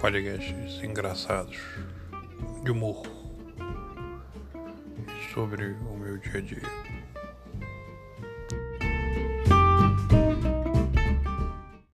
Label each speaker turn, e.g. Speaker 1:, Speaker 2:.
Speaker 1: podcasts engraçados de humor sobre o meu dia a dia.